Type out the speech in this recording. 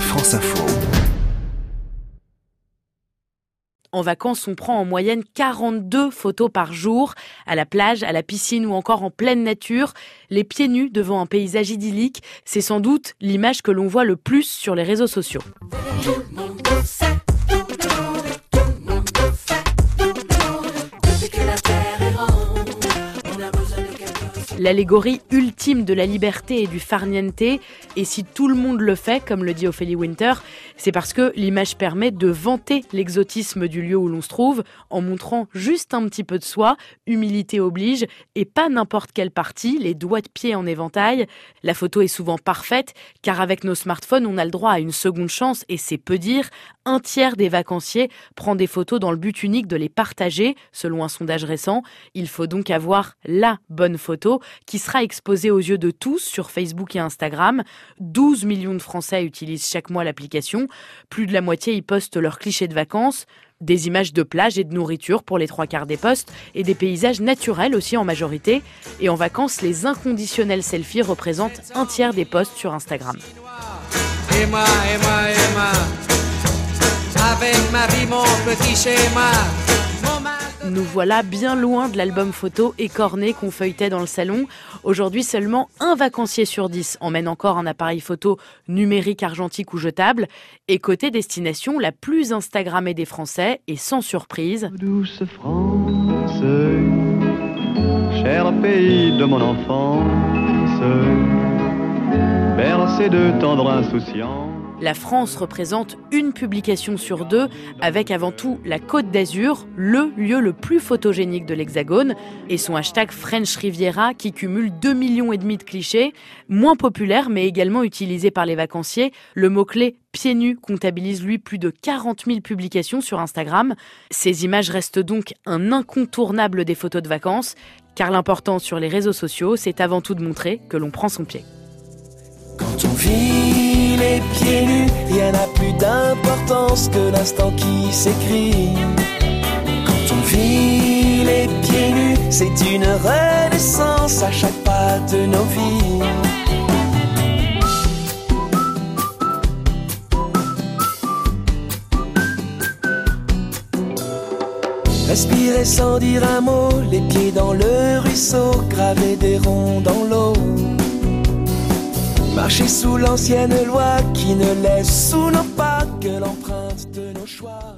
France Info. En vacances, on prend en moyenne 42 photos par jour, à la plage, à la piscine ou encore en pleine nature, les pieds nus devant un paysage idyllique. C'est sans doute l'image que l'on voit le plus sur les réseaux sociaux. L'allégorie ultime de la liberté et du farniente. Et si tout le monde le fait, comme le dit Ophélie Winter, c'est parce que l'image permet de vanter l'exotisme du lieu où l'on se trouve en montrant juste un petit peu de soi, humilité oblige, et pas n'importe quelle partie, les doigts de pied en éventail. La photo est souvent parfaite, car avec nos smartphones, on a le droit à une seconde chance, et c'est peu dire, un tiers des vacanciers prend des photos dans le but unique de les partager, selon un sondage récent. Il faut donc avoir la bonne photo qui sera exposée aux yeux de tous sur Facebook et Instagram. 12 millions de Français utilisent chaque mois l'application. Plus de la moitié y postent leurs clichés de vacances. Des images de plage et de nourriture pour les trois quarts des posts et des paysages naturels aussi en majorité. Et en vacances, les inconditionnels selfies représentent un tiers des posts sur Instagram. avec ma vie, mon petit schéma. Nous voilà bien loin de l'album photo écorné qu'on feuilletait dans le salon. Aujourd'hui, seulement un vacancier sur dix emmène encore un appareil photo numérique, argentique ou jetable. Et côté destination, la plus Instagrammée des Français et sans surprise. Douce France, cher pays de mon enfance, bercé de tendre insouciance. La France représente une publication sur deux, avec avant tout la Côte d'Azur, le lieu le plus photogénique de l'Hexagone, et son hashtag French Riviera qui cumule 2 millions et demi de clichés, moins populaire mais également utilisé par les vacanciers. Le mot-clé pieds nus comptabilise lui plus de 40 000 publications sur Instagram. Ces images restent donc un incontournable des photos de vacances, car l'important sur les réseaux sociaux, c'est avant tout de montrer que l'on prend son pied. Les pieds nus, rien n'a plus d'importance que l'instant qui s'écrit. Quand on vit les pieds nus, c'est une renaissance à chaque pas de nos vies. Respirer sans dire un mot, les pieds dans le ruisseau, graver des ronds dans. Marcher sous l'ancienne loi qui ne laisse sous nos pas que l'empreinte de nos choix.